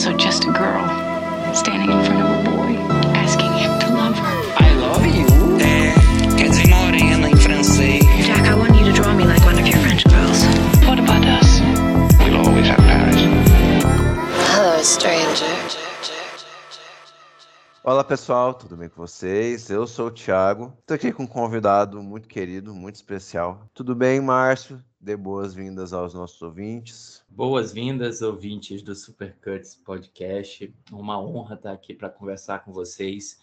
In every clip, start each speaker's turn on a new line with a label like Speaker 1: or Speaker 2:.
Speaker 1: also just a girl standing in front of a
Speaker 2: Olá pessoal, tudo bem com vocês? Eu sou o Thiago, estou aqui com um convidado muito querido, muito especial. Tudo bem, Márcio? Dê boas-vindas aos nossos ouvintes.
Speaker 3: Boas-vindas, ouvintes do Supercuts Podcast. Uma honra estar aqui para conversar com vocês,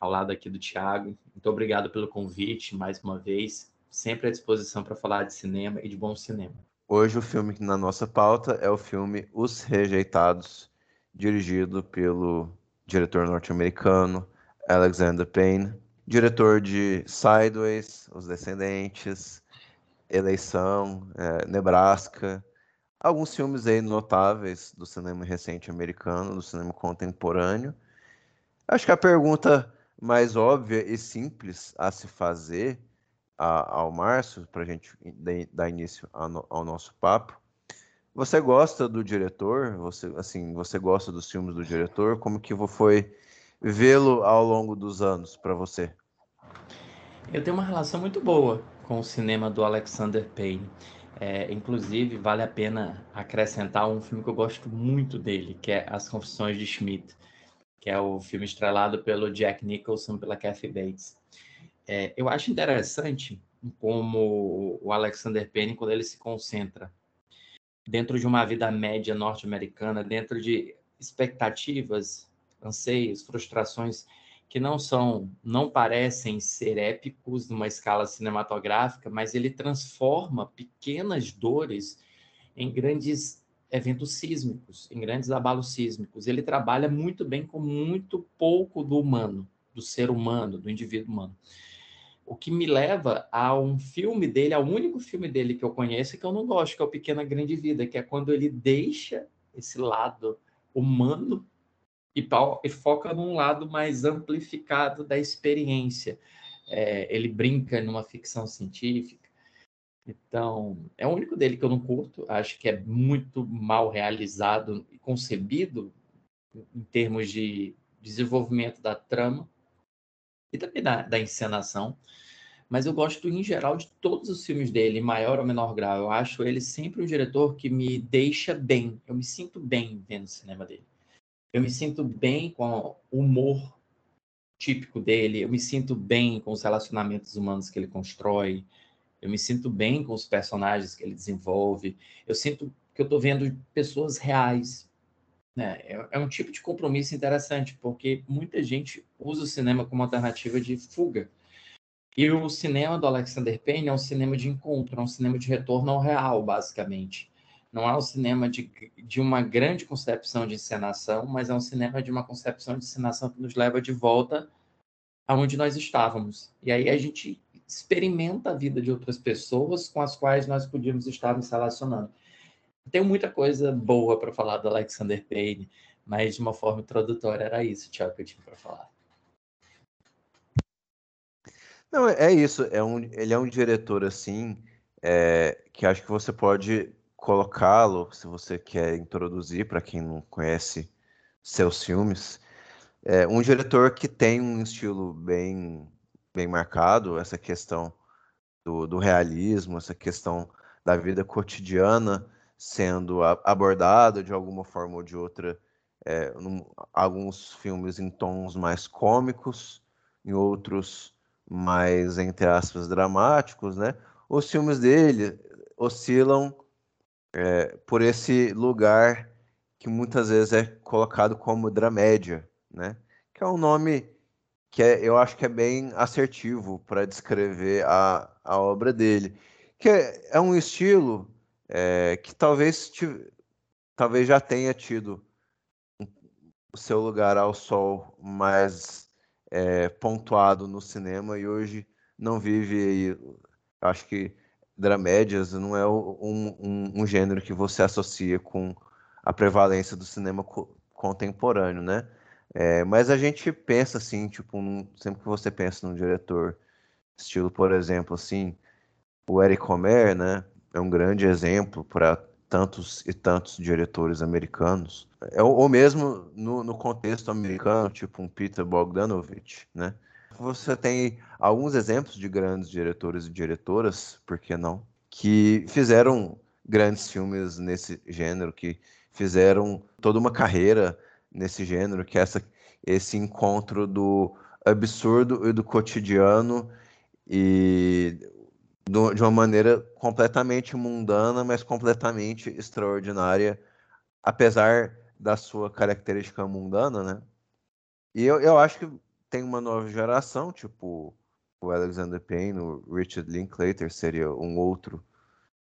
Speaker 3: ao lado aqui do Thiago. Muito obrigado pelo convite, mais uma vez. Sempre à disposição para falar de cinema e de bom cinema.
Speaker 2: Hoje o filme na nossa pauta é o filme Os Rejeitados, dirigido pelo diretor norte-americano Alexander Payne, diretor de Sideways, Os Descendentes, Eleição, é, Nebraska, alguns filmes aí notáveis do cinema recente americano, do cinema contemporâneo. Acho que a pergunta mais óbvia e simples a se fazer a, ao Márcio, para a gente dar início ao, ao nosso papo, você gosta do diretor? Você, assim, você gosta dos filmes do diretor? Como que foi vê-lo ao longo dos anos para você?
Speaker 3: Eu tenho uma relação muito boa com o cinema do Alexander Payne. É, inclusive, vale a pena acrescentar um filme que eu gosto muito dele, que é As Confissões de Schmidt, que é o filme estrelado pelo Jack Nicholson pela Kathy Bates. É, eu acho interessante como o Alexander Payne, quando ele se concentra dentro de uma vida média norte-americana, dentro de expectativas, anseios, frustrações que não são, não parecem ser épicos numa escala cinematográfica, mas ele transforma pequenas dores em grandes eventos sísmicos, em grandes abalos sísmicos. Ele trabalha muito bem com muito pouco do humano, do ser humano, do indivíduo humano. O que me leva a um filme dele, ao único filme dele que eu conheço que eu não gosto, que é o Pequena Grande Vida, que é quando ele deixa esse lado humano e, e foca num lado mais amplificado da experiência. É, ele brinca numa ficção científica. Então, é o único dele que eu não curto. Acho que é muito mal realizado e concebido em termos de desenvolvimento da trama e também da, da encenação. Mas eu gosto, em geral, de todos os filmes dele, maior ou menor grau. Eu acho ele sempre um diretor que me deixa bem. Eu me sinto bem vendo o cinema dele. Eu me sinto bem com o humor típico dele. Eu me sinto bem com os relacionamentos humanos que ele constrói. Eu me sinto bem com os personagens que ele desenvolve. Eu sinto que eu estou vendo pessoas reais? É, é um tipo de compromisso interessante, porque muita gente usa o cinema como alternativa de fuga. E o cinema do Alexander Payne é um cinema de encontro, é um cinema de retorno ao real, basicamente. Não é um cinema de, de uma grande concepção de encenação, mas é um cinema de uma concepção de encenação que nos leva de volta aonde nós estávamos. E aí a gente experimenta a vida de outras pessoas com as quais nós podíamos estar nos relacionando. Tenho muita coisa boa para falar do Alexander Payne, mas de uma forma introdutória era isso, Tiago, que eu tinha para falar.
Speaker 2: Não, é isso. É um, ele é um diretor assim é, que acho que você pode colocá-lo, se você quer introduzir para quem não conhece seus filmes, é um diretor que tem um estilo bem, bem marcado, essa questão do, do realismo, essa questão da vida cotidiana sendo abordado de alguma forma ou de outra, é, num, alguns filmes em tons mais cômicos, em outros mais, entre aspas, dramáticos, né? Os filmes dele oscilam é, por esse lugar que muitas vezes é colocado como dramédia, né? Que é um nome que é, eu acho que é bem assertivo para descrever a, a obra dele. Que é, é um estilo é, que talvez, talvez já tenha tido o seu lugar ao sol mais é, pontuado no cinema e hoje não vive aí. Acho que dramédias não é um, um, um, gênero que você associa com a prevalência do cinema co contemporâneo, né? É, mas a gente pensa assim, tipo, num, sempre que você pensa num diretor, estilo, por exemplo, assim, o Eric Romer, né? É um grande exemplo para tantos e tantos diretores americanos, é, ou mesmo no, no contexto americano, tipo um Peter Bogdanovich, né? Você tem alguns exemplos de grandes diretores e diretoras, por que não, que fizeram grandes filmes nesse gênero, que fizeram toda uma carreira nesse gênero, que é essa, esse encontro do absurdo e do cotidiano e do, de uma maneira completamente mundana, mas completamente extraordinária, apesar da sua característica mundana, né? E eu, eu acho que tem uma nova geração, tipo o Alexander Payne, o Richard Linklater seria um outro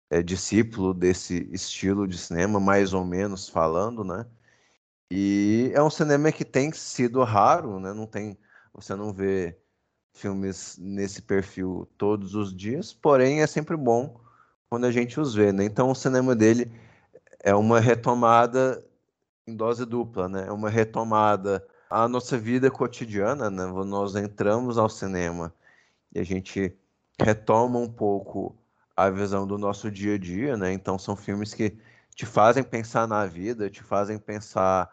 Speaker 2: é, discípulo desse estilo de cinema, mais ou menos falando, né? E é um cinema que tem sido raro, né? Não tem, você não vê filmes nesse perfil todos os dias, porém é sempre bom quando a gente os vê, né? Então o cinema dele é uma retomada em dose dupla, né? É uma retomada à nossa vida cotidiana, né? Nós entramos ao cinema e a gente retoma um pouco a visão do nosso dia a dia, né? Então são filmes que te fazem pensar na vida, te fazem pensar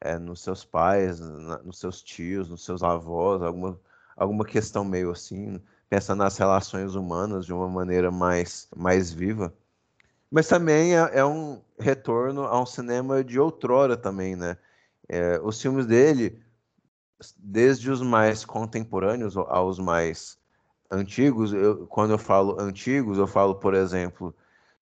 Speaker 2: é, nos seus pais, na, nos seus tios, nos seus avós, alguma, alguma questão meio assim, pensar nas relações humanas de uma maneira mais, mais viva. Mas também é, é um retorno a um cinema de outrora também, né? É, os filmes dele, desde os mais contemporâneos aos mais antigos, eu, quando eu falo antigos, eu falo, por exemplo,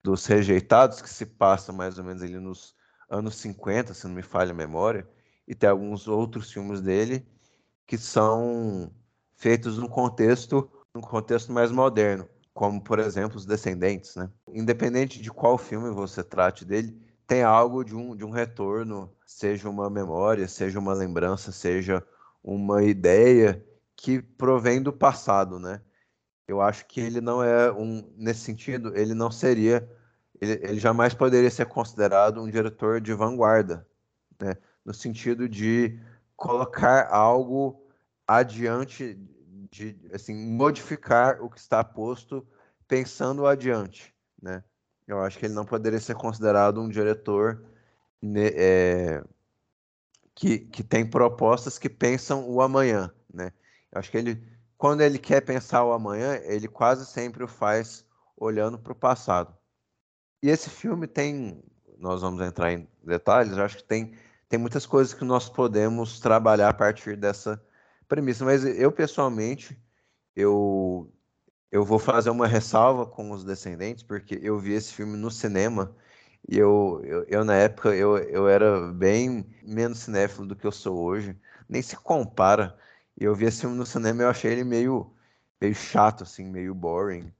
Speaker 2: dos Rejeitados, que se passa mais ou menos ali nos anos 50, se não me falha a memória, e tem alguns outros filmes dele que são feitos num contexto, num contexto mais moderno, como por exemplo Os Descendentes, né? Independente de qual filme você trate dele, tem algo de um, de um retorno, seja uma memória, seja uma lembrança, seja uma ideia que provém do passado, né? Eu acho que ele não é um, nesse sentido, ele não seria, ele, ele jamais poderia ser considerado um diretor de vanguarda, né? No sentido de colocar algo adiante, de assim modificar o que está posto, pensando adiante, né? Eu acho que ele não poderia ser considerado um diretor né, é, que, que tem propostas que pensam o amanhã, né? Eu acho que ele, quando ele quer pensar o amanhã, ele quase sempre o faz olhando para o passado. E esse filme tem, nós vamos entrar em detalhes, eu acho que tem, tem muitas coisas que nós podemos trabalhar a partir dessa premissa. Mas eu, pessoalmente, eu, eu vou fazer uma ressalva com os Descendentes, porque eu vi esse filme no cinema e eu, eu, eu, na época, eu, eu era bem menos cinéfilo do que eu sou hoje. Nem se compara eu vi esse filme no cinema e eu achei ele meio, meio chato, assim, meio boring.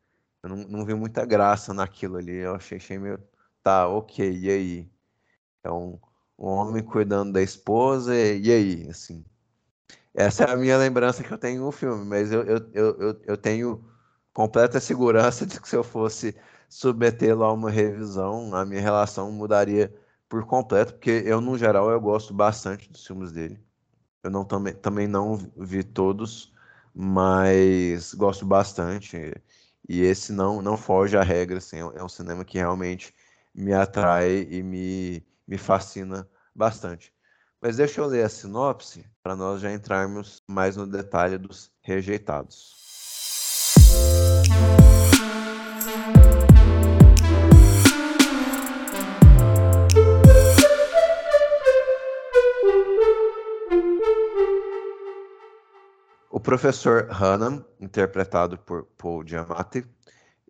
Speaker 2: Eu não, não vi muita graça naquilo ali. Eu achei, achei meio. Tá, ok, e aí? É um, um homem cuidando da esposa, e, e aí? Assim. Essa é a minha lembrança que eu tenho no filme, mas eu, eu, eu, eu tenho completa segurança de que se eu fosse submetê-lo a uma revisão, a minha relação mudaria por completo, porque eu, no geral, eu gosto bastante dos filmes dele. Eu não também, também não vi todos, mas gosto bastante. E esse não não foge à regra, assim, é um cinema que realmente me atrai e me, me fascina bastante. Mas deixa eu ler a sinopse para nós já entrarmos mais no detalhe dos rejeitados. professor Hannan, interpretado por Paul Giamatti,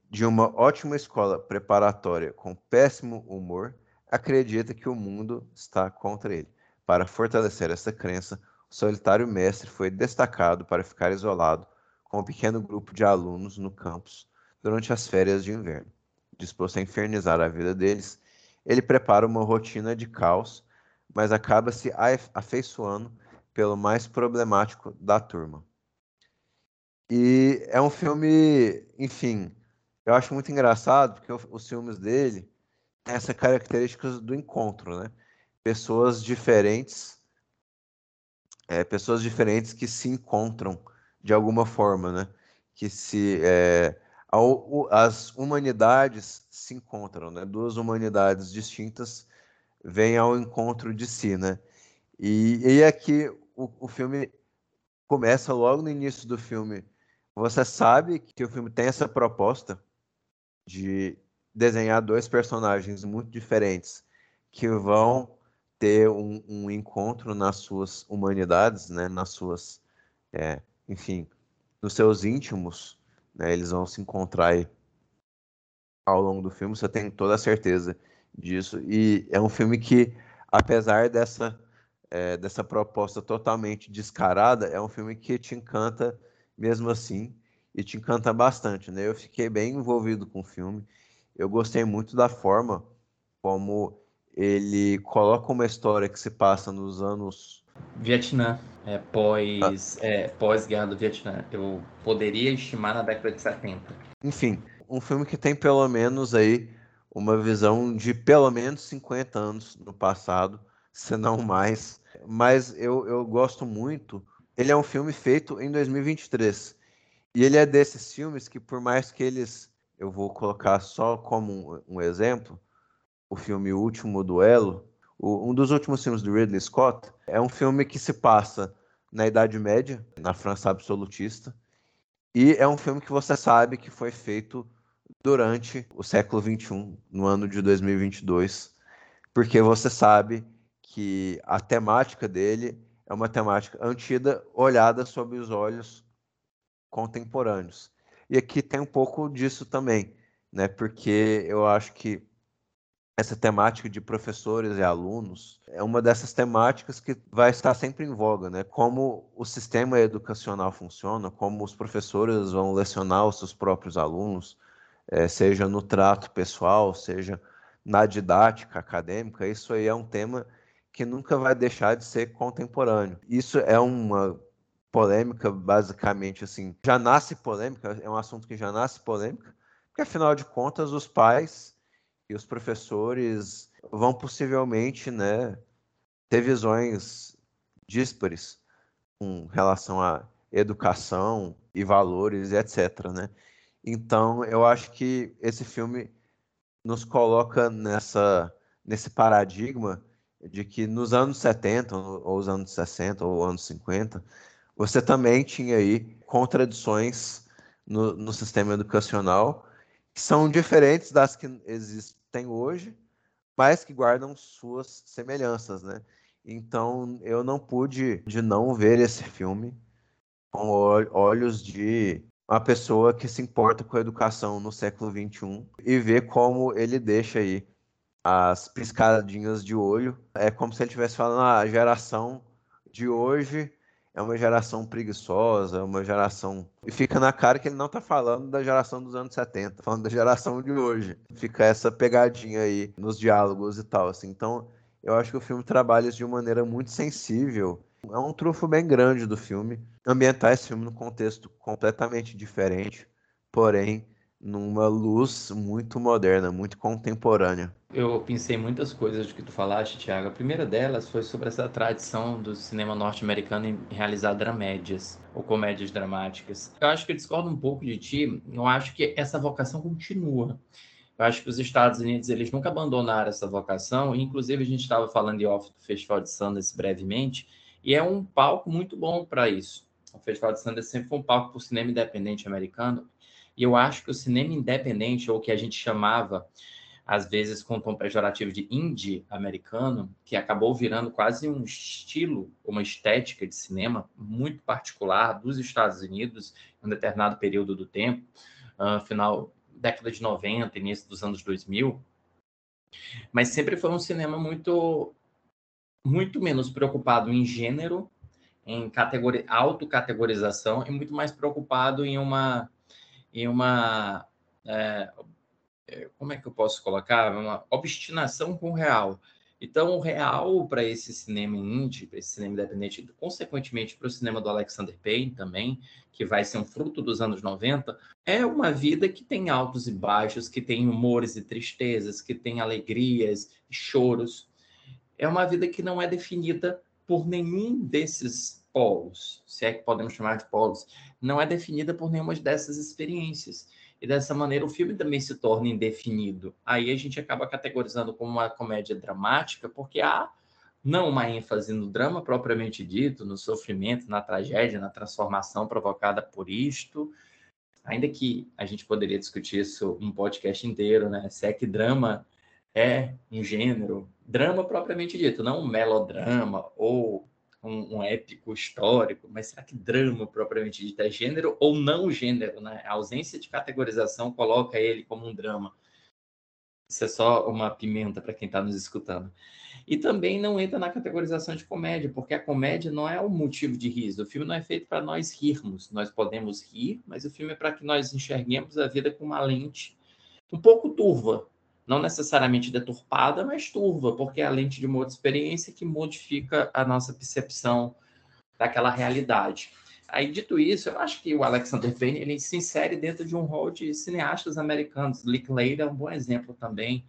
Speaker 2: de uma ótima escola preparatória com péssimo humor, acredita que o mundo está contra ele. Para fortalecer essa crença, o solitário mestre foi destacado para ficar isolado com um pequeno grupo de alunos no campus durante as férias de inverno. Disposto a infernizar a vida deles, ele prepara uma rotina de caos, mas acaba se afeiçoando pelo mais problemático da turma. E é um filme, enfim, eu acho muito engraçado, porque os filmes dele têm essa característica do encontro, né? Pessoas diferentes, é, pessoas diferentes que se encontram de alguma forma, né? Que se, é, as humanidades se encontram, né? Duas humanidades distintas vêm ao encontro de si, né? E, e aqui o, o filme começa logo no início do filme. Você sabe que o filme tem essa proposta de desenhar dois personagens muito diferentes que vão ter um, um encontro nas suas humanidades, né? Nas suas, é, enfim, nos seus íntimos, né? Eles vão se encontrar aí ao longo do filme. Você tem toda a certeza disso. E é um filme que, apesar dessa é, dessa proposta totalmente descarada, é um filme que te encanta mesmo assim e te encanta bastante, né? Eu fiquei bem envolvido com o filme. Eu gostei muito da forma como ele coloca uma história que se passa nos anos
Speaker 3: Vietnã, é, pós, ah. é, pós-guerra do Vietnã. Eu poderia estimar na década de 70.
Speaker 2: Enfim, um filme que tem pelo menos aí uma visão de pelo menos 50 anos no passado, se não mais. Mas eu, eu gosto muito. Ele é um filme feito em 2023. E ele é desses filmes que, por mais que eles. Eu vou colocar só como um, um exemplo, o filme Último Duelo, o, um dos últimos filmes do Ridley Scott, é um filme que se passa na Idade Média, na França absolutista, e é um filme que você sabe que foi feito durante o século XXI, no ano de 2022, porque você sabe que a temática dele é uma temática antida, olhada sob os olhos contemporâneos. E aqui tem um pouco disso também, né? Porque eu acho que essa temática de professores e alunos é uma dessas temáticas que vai estar sempre em voga, né? Como o sistema educacional funciona, como os professores vão lecionar os seus próprios alunos, é, seja no trato pessoal, seja na didática acadêmica, isso aí é um tema que nunca vai deixar de ser contemporâneo. Isso é uma polêmica, basicamente, assim, já nasce polêmica, é um assunto que já nasce polêmica, porque afinal de contas os pais e os professores vão possivelmente, né, ter visões díspares com relação à educação e valores, etc, né? Então, eu acho que esse filme nos coloca nessa nesse paradigma de que nos anos 70, ou os anos 60, ou anos 50, você também tinha aí contradições no, no sistema educacional que são diferentes das que existem hoje, mas que guardam suas semelhanças, né? Então, eu não pude de não ver esse filme com olhos de uma pessoa que se importa com a educação no século XXI e ver como ele deixa aí as piscadinhas de olho. É como se ele estivesse falando, ah, a geração de hoje é uma geração preguiçosa, é uma geração. E fica na cara que ele não está falando da geração dos anos 70, falando da geração de hoje. Fica essa pegadinha aí nos diálogos e tal. Assim. Então, eu acho que o filme trabalha isso de uma maneira muito sensível. É um trufo bem grande do filme. Ambientar esse filme num contexto completamente diferente, porém numa luz muito moderna, muito contemporânea.
Speaker 3: Eu pensei muitas coisas do que tu falaste, Tiago. A primeira delas foi sobre essa tradição do cinema norte-americano em realizar dramédias ou comédias dramáticas. Eu acho que eu discordo um pouco de ti. Eu acho que essa vocação continua. Eu acho que os Estados Unidos eles nunca abandonaram essa vocação. Inclusive a gente estava falando de off do Festival de Sundance brevemente e é um palco muito bom para isso. O Festival de Sundance sempre foi um palco para o cinema independente americano e eu acho que o cinema independente, ou o que a gente chamava, às vezes com tom pejorativo de indie americano, que acabou virando quase um estilo, uma estética de cinema muito particular dos Estados Unidos, em um determinado período do tempo, uh, final década de 90, início dos anos 2000, mas sempre foi um cinema muito muito menos preocupado em gênero, em categori autocategorização e muito mais preocupado em uma em uma. É, é, como é que eu posso colocar? Uma obstinação com o real. Então, o real para esse cinema indie, para esse cinema independente, consequentemente para o cinema do Alexander Payne também, que vai ser um fruto dos anos 90, é uma vida que tem altos e baixos, que tem humores e tristezas, que tem alegrias e choros. É uma vida que não é definida por nenhum desses polos, se é que podemos chamar de polos, não é definida por nenhuma dessas experiências. E dessa maneira o filme também se torna indefinido. Aí a gente acaba categorizando como uma comédia dramática, porque há não uma ênfase no drama propriamente dito, no sofrimento, na tragédia, na transformação provocada por isto, ainda que a gente poderia discutir isso um podcast inteiro, né? Se é que drama é um gênero, drama propriamente dito, não um melodrama ou um, um, épico histórico, mas será que drama propriamente dito é gênero ou não gênero, né? A ausência de categorização coloca ele como um drama. Isso é só uma pimenta para quem está nos escutando. E também não entra na categorização de comédia, porque a comédia não é o motivo de riso. O filme não é feito para nós rirmos. Nós podemos rir, mas o filme é para que nós enxerguemos a vida com uma lente um pouco turva. Não necessariamente deturpada, mas turva, porque é a lente de uma outra experiência que modifica a nossa percepção daquela realidade. Aí, dito isso, eu acho que o Alexander Payne ele se insere dentro de um rol de cineastas americanos. Linklater é um bom exemplo também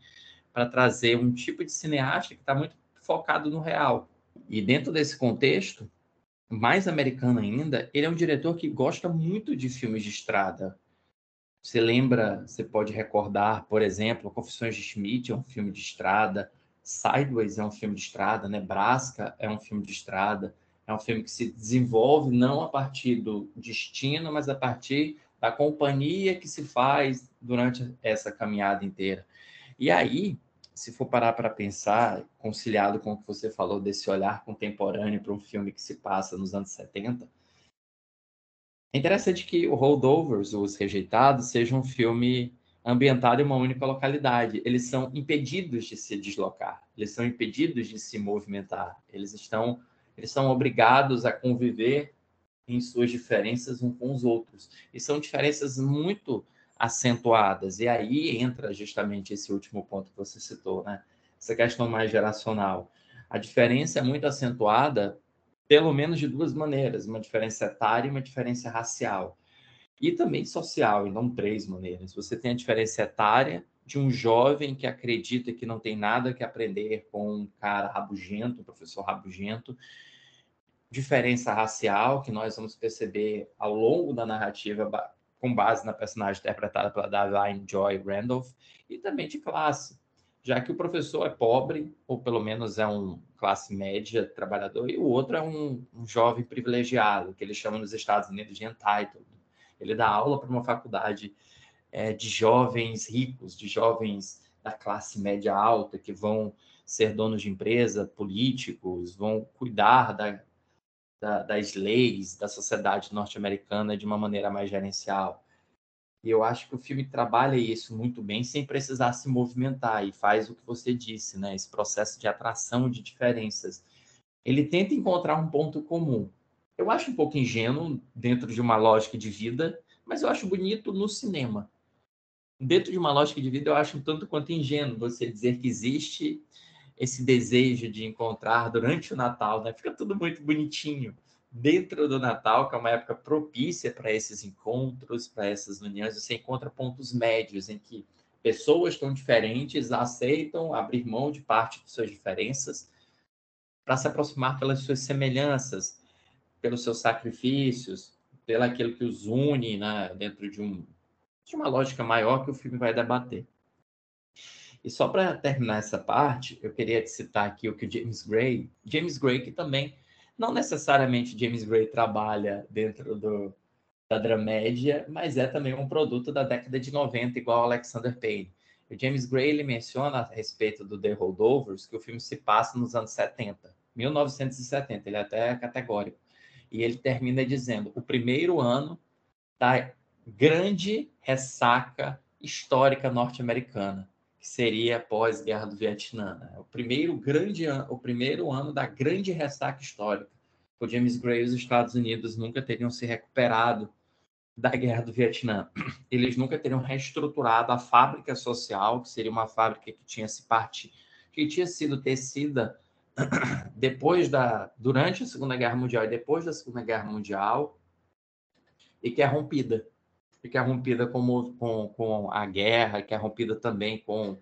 Speaker 3: para trazer um tipo de cineasta que está muito focado no real. E dentro desse contexto, mais americano ainda, ele é um diretor que gosta muito de filmes de estrada. Você lembra, você pode recordar, por exemplo, Confissões de Schmidt é um filme de estrada, Sideways é um filme de estrada, Nebraska é um filme de estrada. É um filme que se desenvolve não a partir do destino, mas a partir da companhia que se faz durante essa caminhada inteira. E aí, se for parar para pensar, conciliado com o que você falou desse olhar contemporâneo para um filme que se passa nos anos 70, é interessante que o Holdovers, Os Rejeitados, seja um filme ambientado em uma única localidade. Eles são impedidos de se deslocar, eles são impedidos de se movimentar, eles estão eles são obrigados a conviver em suas diferenças uns com os outros. E são diferenças muito acentuadas. E aí entra justamente esse último ponto que você citou, né? Essa questão mais geracional. A diferença é muito acentuada, pelo menos de duas maneiras: uma diferença etária e uma diferença racial. E também social, e não três maneiras. Você tem a diferença etária de um jovem que acredita que não tem nada que aprender com um cara rabugento, um professor rabugento, diferença racial que nós vamos perceber ao longo da narrativa com base na personagem interpretada pela Davine Joy Randolph e também de classe, já que o professor é pobre ou pelo menos é um classe média trabalhador e o outro é um, um jovem privilegiado que eles chamam nos Estados Unidos de entitled. Ele dá aula para uma faculdade é, de jovens ricos, de jovens da classe média alta que vão ser donos de empresa, políticos, vão cuidar da, da, das leis da sociedade norte-americana de uma maneira mais gerencial. E eu acho que o filme trabalha isso muito bem sem precisar se movimentar e faz o que você disse, né? Esse processo de atração de diferenças. Ele tenta encontrar um ponto comum. Eu acho um pouco ingênuo dentro de uma lógica de vida, mas eu acho bonito no cinema. Dentro de uma lógica de vida, eu acho um tanto quanto ingênuo você dizer que existe esse desejo de encontrar durante o Natal, né? Fica tudo muito bonitinho dentro do Natal, que é uma época propícia para esses encontros, para essas uniões. Você encontra pontos médios em que pessoas tão diferentes aceitam abrir mão de parte de suas diferenças para se aproximar pelas suas semelhanças, pelos seus sacrifícios, pelo aquilo que os une, né? Dentro de um de uma lógica maior que o filme vai debater. E só para terminar essa parte, eu queria citar aqui o que James Gray, James Gray que também não necessariamente James Gray trabalha dentro do, da dramédia, mas é também um produto da década de 90, igual Alexander Payne. O James Gray ele menciona a respeito do The Holdovers que o filme se passa nos anos 70, 1970, ele é até categórico. E ele termina dizendo: o primeiro ano da grande ressaca histórica norte-americana que seria após a Guerra do Vietnã. Né? O primeiro grande ano, o primeiro ano da grande ressaca histórica. O James Gray e os Estados Unidos nunca teriam se recuperado da Guerra do Vietnã. Eles nunca teriam reestruturado a fábrica social, que seria uma fábrica que tinha se parte, que tinha sido tecida depois da durante a Segunda Guerra Mundial e depois da Segunda Guerra Mundial e que é rompida que é rompida com, com, com a guerra, que é rompida também com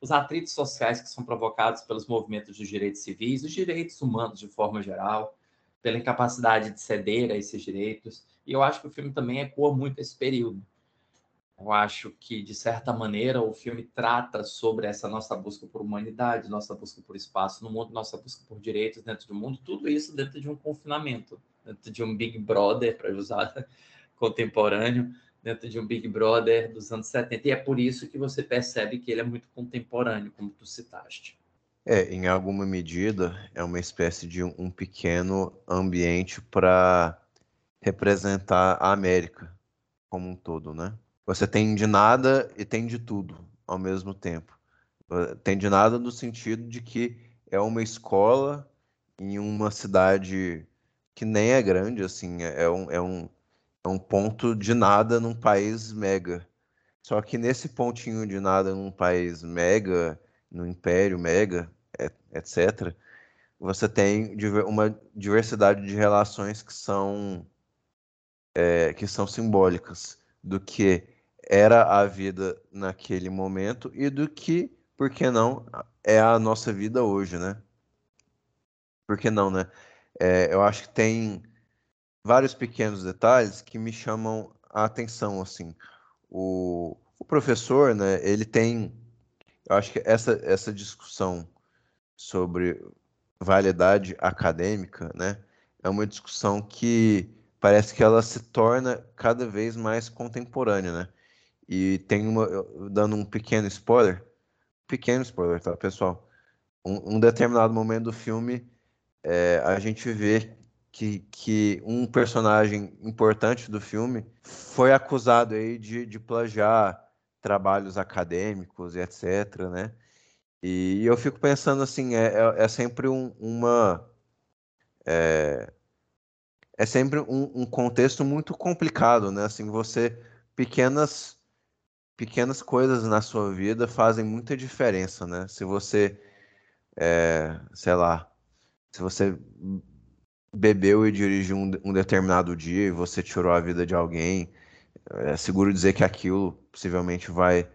Speaker 3: os atritos sociais que são provocados pelos movimentos dos direitos civis, os direitos humanos de forma geral, pela incapacidade de ceder a esses direitos. E eu acho que o filme também ecoa muito esse período. Eu acho que, de certa maneira, o filme trata sobre essa nossa busca por humanidade, nossa busca por espaço no mundo, nossa busca por direitos dentro do mundo, tudo isso dentro de um confinamento, dentro de um Big Brother, para usar contemporâneo, dentro de um Big Brother dos anos 70. E é por isso que você percebe que ele é muito contemporâneo, como tu citaste.
Speaker 2: É, em alguma medida, é uma espécie de um, pequeno ambiente para representar a América como um todo, né? Você tem de nada e tem de tudo ao mesmo tempo. Tem de nada no sentido de que é uma escola em uma cidade que nem é grande, assim, é, é um, é um, é um ponto de nada num país mega. Só que nesse pontinho de nada num país mega, no império mega, etc., você tem uma diversidade de relações que são, é, que são simbólicas do que era a vida naquele momento e do que, por que não, é a nossa vida hoje, né? Por que não, né? É, eu acho que tem vários pequenos detalhes que me chamam a atenção, assim. O, o professor, né, ele tem, eu acho que essa, essa discussão sobre validade acadêmica, né, é uma discussão que parece que ela se torna cada vez mais contemporânea, né? E tem uma, dando um pequeno spoiler, pequeno spoiler, tá, pessoal? Um, um determinado momento do filme, é, a gente vê que, que um personagem importante do filme foi acusado aí de, de plagiar trabalhos acadêmicos e etc, né? E eu fico pensando assim, é, é, é sempre um, uma... É, é sempre um, um, contexto muito complicado, né? Assim, você... Pequenas pequenas coisas na sua vida fazem muita diferença, né? Se você, é, sei lá, se você bebeu e dirigiu um, um, determinado dia e você tirou a vida de alguém, é seguro dizer que aquilo possivelmente vai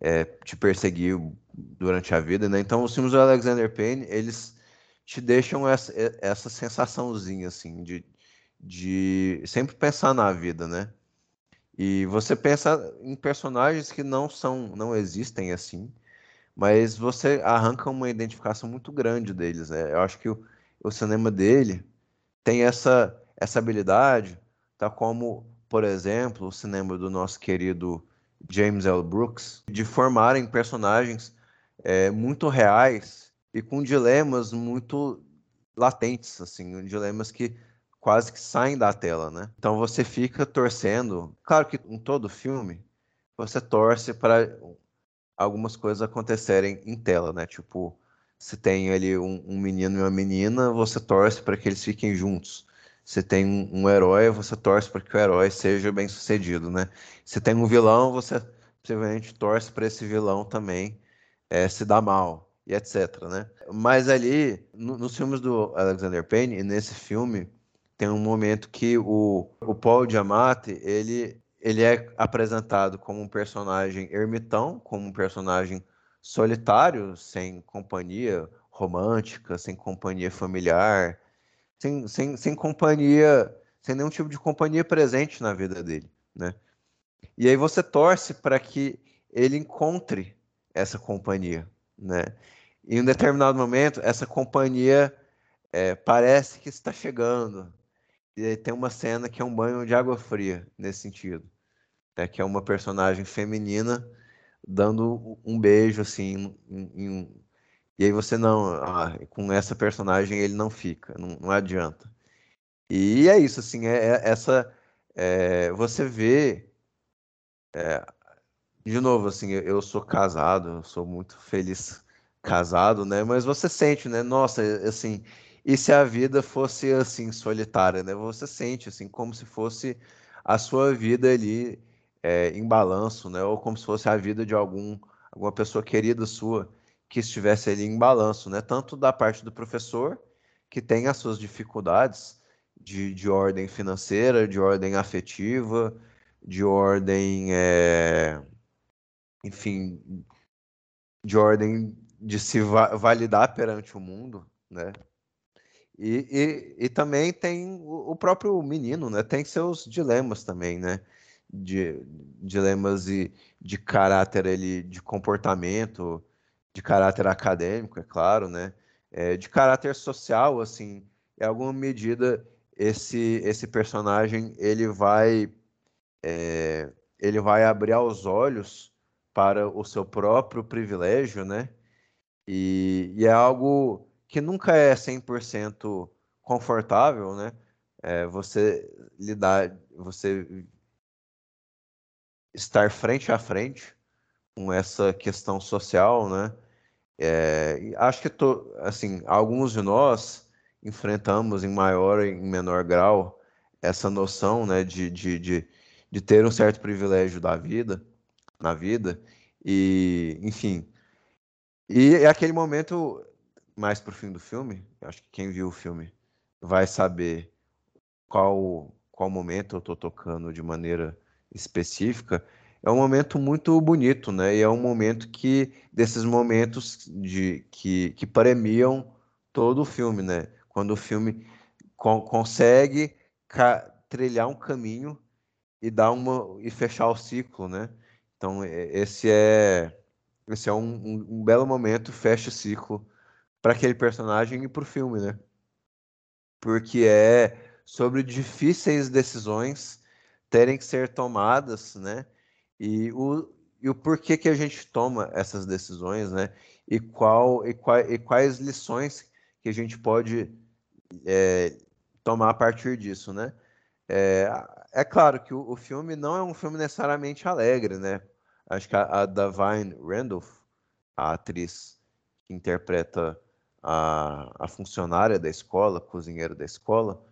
Speaker 2: é, te perseguir durante a vida, né? Então, os filmes do Alexander Payne, eles te deixam essa, essa sensaçãozinha, assim, de, de sempre pensar na vida, né? E você pensa em personagens que não são, não existem assim, mas você arranca uma identificação muito grande deles. Né? Eu acho que o, o cinema dele tem essa, essa habilidade, tá como, por exemplo, o cinema do nosso querido James L. Brooks, de formarem personagens é, muito reais e com dilemas muito latentes, assim, dilemas que quase que saem da tela, né? Então você fica torcendo. Claro que em todo filme você torce para algumas coisas acontecerem em tela, né? Tipo, se tem ali um, um menino e uma menina, você torce para que eles fiquem juntos. Se tem um, um herói, você torce para que o herói seja bem sucedido, né? Se tem um vilão, você possivelmente torce para esse vilão também é, se dar mal e etc, né? Mas ali, no, nos filmes do Alexander Payne, e nesse filme, tem um momento que o, o Paul Diamante, ele, ele é apresentado como um personagem ermitão, como um personagem solitário, sem companhia romântica, sem companhia familiar, sem, sem, sem companhia, sem nenhum tipo de companhia presente na vida dele, né? E aí você torce para que ele encontre essa companhia, né? Em um determinado momento, essa companhia é, parece que está chegando, e tem uma cena que é um banho de água fria, nesse sentido. Né? Que é uma personagem feminina dando um beijo, assim, em, em, e aí você não, ah, com essa personagem ele não fica, não, não adianta. E é isso, assim, é, é essa, é, você vê, é, de novo, assim, eu, eu sou casado, eu sou muito feliz casado, né? Mas você sente, né? Nossa, assim, e se a vida fosse assim, solitária, né? Você sente assim, como se fosse a sua vida ali é, em balanço, né? Ou como se fosse a vida de algum, alguma pessoa querida sua que estivesse ali em balanço, né? Tanto da parte do professor, que tem as suas dificuldades de, de ordem financeira, de ordem afetiva, de ordem, é... enfim, de ordem de se va validar perante o mundo, né? E, e, e também tem o próprio menino, né? Tem seus dilemas também, né? De dilemas e de caráter ele, de comportamento, de caráter acadêmico, é claro, né? É, de caráter social, assim, em alguma medida esse esse personagem ele vai é, ele vai abrir os olhos para o seu próprio privilégio, né? E, e é algo que nunca é 100% confortável, né? É, você lidar, você estar frente a frente com essa questão social, né? É, acho que tô, assim, alguns de nós enfrentamos em maior e em menor grau essa noção, né, de, de, de, de ter um certo privilégio da vida, na vida, e, enfim. E é aquele momento mais pro fim do filme, acho que quem viu o filme vai saber qual qual momento eu estou tocando de maneira específica, é um momento muito bonito, né? E é um momento que desses momentos de que, que premiam todo o filme, né? Quando o filme co consegue trilhar um caminho e dar uma e fechar o ciclo, né? Então esse é esse é um, um, um belo momento, fecha o ciclo para aquele personagem e para o filme, né? Porque é sobre difíceis decisões terem que ser tomadas, né? E o, e o porquê que a gente toma essas decisões, né? E, qual, e, e quais lições que a gente pode é, tomar a partir disso, né? É, é claro que o, o, filme não é um filme necessariamente alegre, né? Acho que a, a Davine Randolph, a atriz que interpreta a, a funcionária da escola, cozinheiro da escola,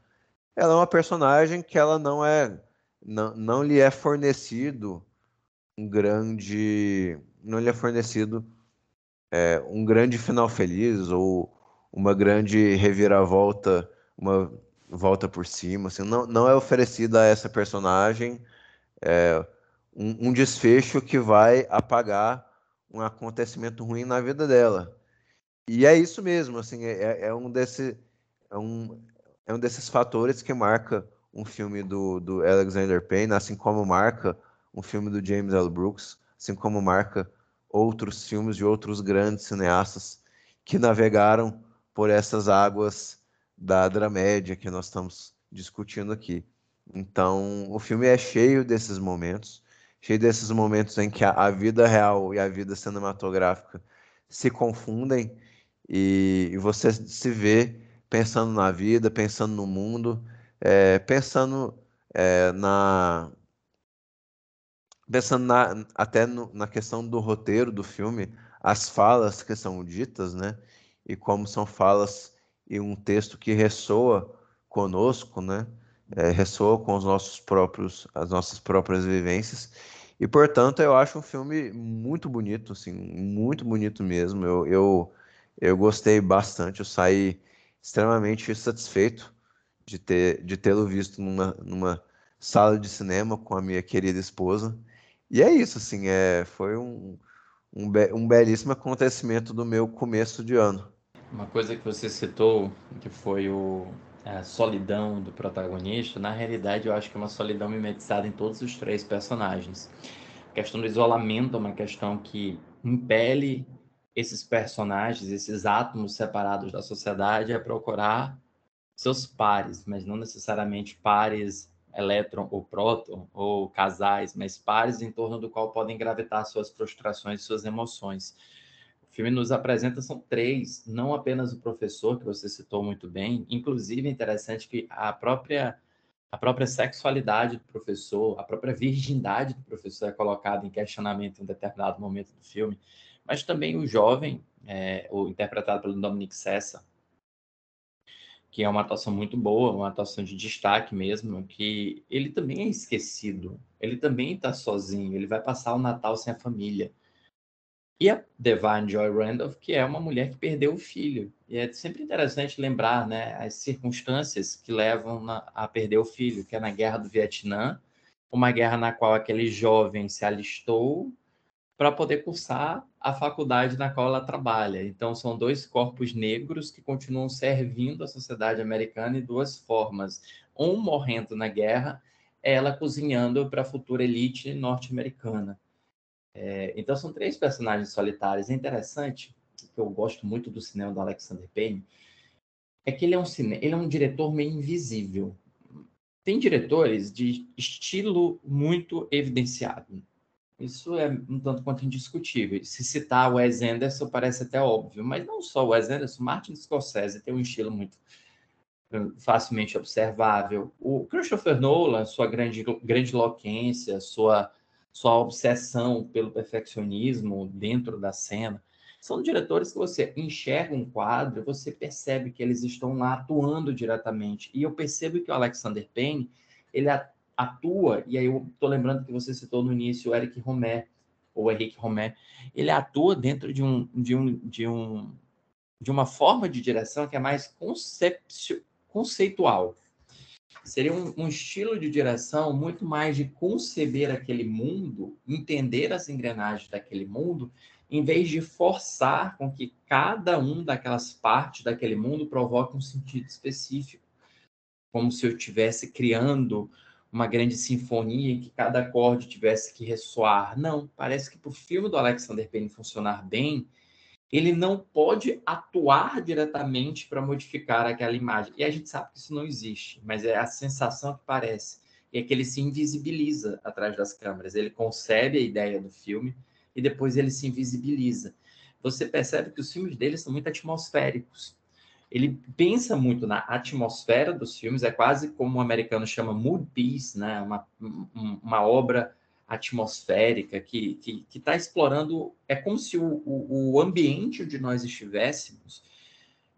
Speaker 2: ela é uma personagem que ela não é não, não lhe é fornecido um grande não lhe é fornecido é, um grande final feliz ou uma grande reviravolta uma volta por cima assim não, não é oferecida a essa personagem é, um, um desfecho que vai apagar um acontecimento ruim na vida dela. E é isso mesmo assim é, é um desse é um, é um desses fatores que marca um filme do, do Alexander Payne, assim como marca um filme do James L. Brooks, assim como marca outros filmes de outros grandes cineastas que navegaram por essas águas da dramédia que nós estamos discutindo aqui. Então, o filme é cheio desses momentos, cheio desses momentos em que a, a vida real e a vida cinematográfica se confundem e, e você se vê pensando na vida, pensando no mundo, é, pensando é, na pensando na, até no, na questão do roteiro do filme, as falas que são ditas, né? E como são falas e um texto que ressoa conosco, né? É, ressoa com os nossos próprios, as nossas próprias vivências. E portanto, eu acho um filme muito bonito, assim, muito bonito mesmo. Eu, eu, eu gostei bastante. Eu saí extremamente satisfeito de ter de tê-lo visto numa, numa sala de cinema com a minha querida esposa. E é isso, assim, é, foi um, um, be, um belíssimo acontecimento do meu começo de ano.
Speaker 3: Uma coisa que você citou, que foi o, a solidão do protagonista, na realidade eu acho que é uma solidão mimetizada em todos os três personagens. A questão do isolamento é uma questão que impele esses personagens, esses átomos separados da sociedade, é procurar seus pares, mas não necessariamente pares elétron ou próton ou casais, mas pares em torno do qual podem gravitar suas frustrações, suas emoções. O filme nos apresenta são três, não apenas o professor que você citou muito bem, inclusive é interessante que a própria a própria sexualidade do professor, a própria virgindade do professor é colocada em questionamento em um determinado momento do filme mas também o jovem, é, o interpretado pelo Dominic Sessa, que é uma atuação muito boa, uma atuação de destaque mesmo, que ele também é esquecido, ele também está sozinho, ele vai passar o Natal sem a família. E a Devine Joy Randolph, que é uma mulher que perdeu o filho. E é sempre interessante lembrar né, as circunstâncias que levam na, a perder o filho, que é na Guerra do Vietnã, uma guerra na qual aquele jovem se alistou para poder cursar a faculdade na qual ela trabalha. Então, são dois corpos negros que continuam servindo a sociedade americana em duas formas. Um morrendo na guerra ela cozinhando para a futura elite norte-americana. É, então são três personagens solitários. É interessante, que eu gosto muito do cinema do Alexander Payne, é que ele é um cine... ele é um diretor meio invisível. Tem diretores de estilo muito evidenciado. Isso é um tanto quanto indiscutível. Se citar o Wes Anderson parece até óbvio, mas não só o Wes Anderson, Martin Scorsese tem um estilo muito hum, facilmente observável. O Christopher Nolan, sua grande grande sua sua obsessão pelo perfeccionismo dentro da cena. São diretores que você enxerga um quadro, você percebe que eles estão lá atuando diretamente. E eu percebo que o Alexander Payne, ele atua, e aí eu estou lembrando que você citou no início o Eric Romer, ou Henrique Romer, ele atua dentro de um, de um, de um de uma forma de direção que é mais conceitual. Seria um, um, estilo de direção muito mais de conceber aquele mundo, entender as engrenagens daquele mundo, em vez de forçar com que cada um daquelas partes daquele mundo provoque um sentido específico, como se eu estivesse criando uma grande sinfonia em que cada acorde tivesse que ressoar. Não, parece que para o filme do Alexander Payne funcionar bem, ele não pode atuar diretamente para modificar aquela imagem. E a gente sabe que isso não existe, mas é a sensação que parece. E é que ele se invisibiliza atrás das câmeras. Ele concebe a ideia do filme e depois ele se invisibiliza. Você percebe que os filmes dele são muito atmosféricos. Ele pensa muito na atmosfera dos filmes, é quase como o americano chama mood piece, né? uma, uma obra atmosférica, que está tá explorando. É como se o, o, o, ambiente onde nós estivéssemos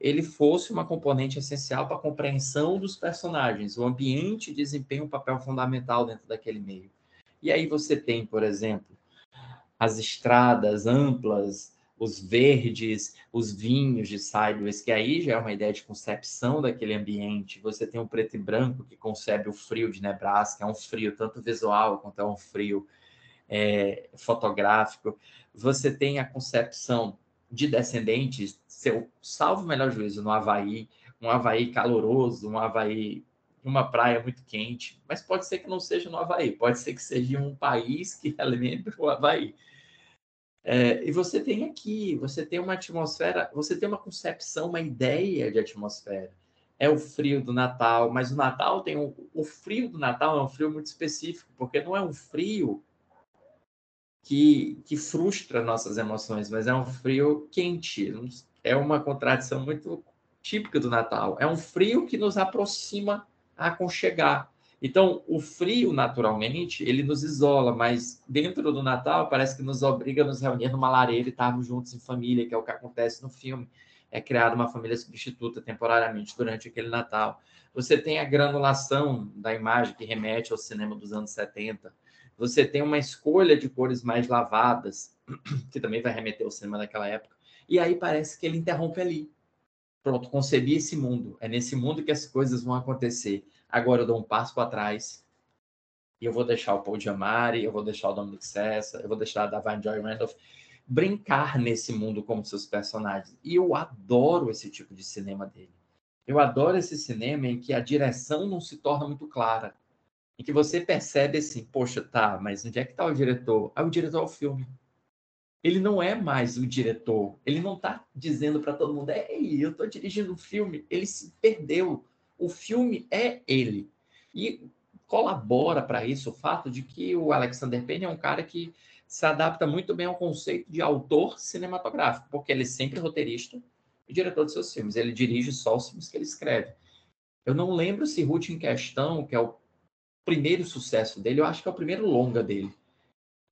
Speaker 3: ele fosse uma componente essencial para a compreensão dos personagens. O ambiente desempenha um papel fundamental dentro daquele meio. E aí você tem, por exemplo, as estradas amplas, os verdes, os vinhos de Sideways, que aí já é uma ideia de concepção daquele ambiente. Você tem o preto e branco, que concebe o frio de Nebraska, é um frio tanto visual quanto é um frio é, fotográfico. Você tem a concepção de descendentes, seu salvo melhor juízo, no Havaí, um Havaí caloroso, um Havaí uma praia muito quente, mas pode ser que não seja no Havaí, pode ser que seja um país que alimenta o Havaí. É, e você tem aqui, você tem uma atmosfera, você tem uma concepção, uma ideia de atmosfera. É o frio do Natal, mas o Natal tem um, o frio do Natal é um frio muito específico, porque não é um frio que, que frustra nossas emoções, mas é um frio quente. É uma contradição muito típica do Natal. É um frio que nos aproxima a aconchegar. Então, o frio, naturalmente, ele nos isola, mas dentro do Natal parece que nos obriga a nos reunir numa lareira e estarmos juntos em família, que é o que acontece no filme. É criada uma família substituta temporariamente durante aquele Natal. Você tem a granulação da imagem que remete ao cinema dos anos 70. Você tem uma escolha de cores mais lavadas, que também vai remeter ao cinema daquela época. E aí parece que ele interrompe ali. Pronto, concebi esse mundo. É nesse mundo que as coisas vão acontecer. Agora eu dou um passo para trás e eu vou deixar o Paul Giamatti, eu vou deixar o Dominic Sessa, eu vou deixar a Davine Joy Randolph brincar nesse mundo como seus personagens. E eu adoro esse tipo de cinema dele. Eu adoro esse cinema em que a direção não se torna muito clara. Em que você percebe assim, poxa, tá, mas onde é que tá o diretor? Ah, o diretor é o filme. Ele não é mais o diretor. Ele não tá dizendo para todo mundo, ei, eu tô dirigindo um filme. Ele se perdeu o filme é ele. E colabora para isso o fato de que o Alexander Payne é um cara que se adapta muito bem ao conceito de autor cinematográfico, porque ele é sempre roteirista e diretor de seus filmes. Ele dirige só os filmes que ele escreve. Eu não lembro se Ruth em Questão, que é o primeiro sucesso dele, eu acho que é o primeiro longa dele.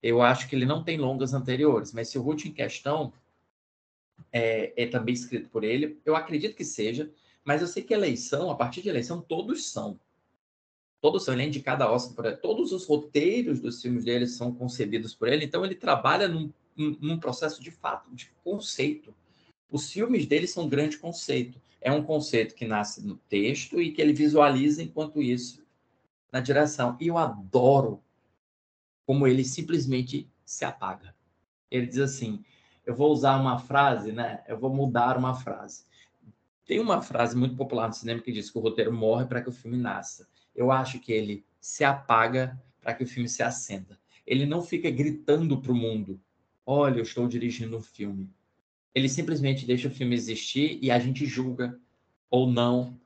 Speaker 3: Eu acho que ele não tem longas anteriores, mas se o Ruth em Questão é, é também escrito por ele, eu acredito que seja, mas eu sei que eleição, a partir de eleição, todos são. Todos são. Ele é indicado a Oscar por ele. Todos os roteiros dos filmes dele são concebidos por ele. Então, ele trabalha num, num processo de fato, de conceito. Os filmes dele são um grande conceito. É um conceito que nasce no texto e que ele visualiza enquanto isso na direção. E eu adoro como ele simplesmente se apaga. Ele diz assim: eu vou usar uma frase, né? Eu vou mudar uma frase. Tem uma frase muito popular no cinema que diz que o roteiro morre para que o filme nasça. Eu acho que ele se apaga para que o filme se acenda. Ele não fica gritando para o mundo: olha, eu estou dirigindo um filme. Ele simplesmente deixa o filme existir e a gente julga ou não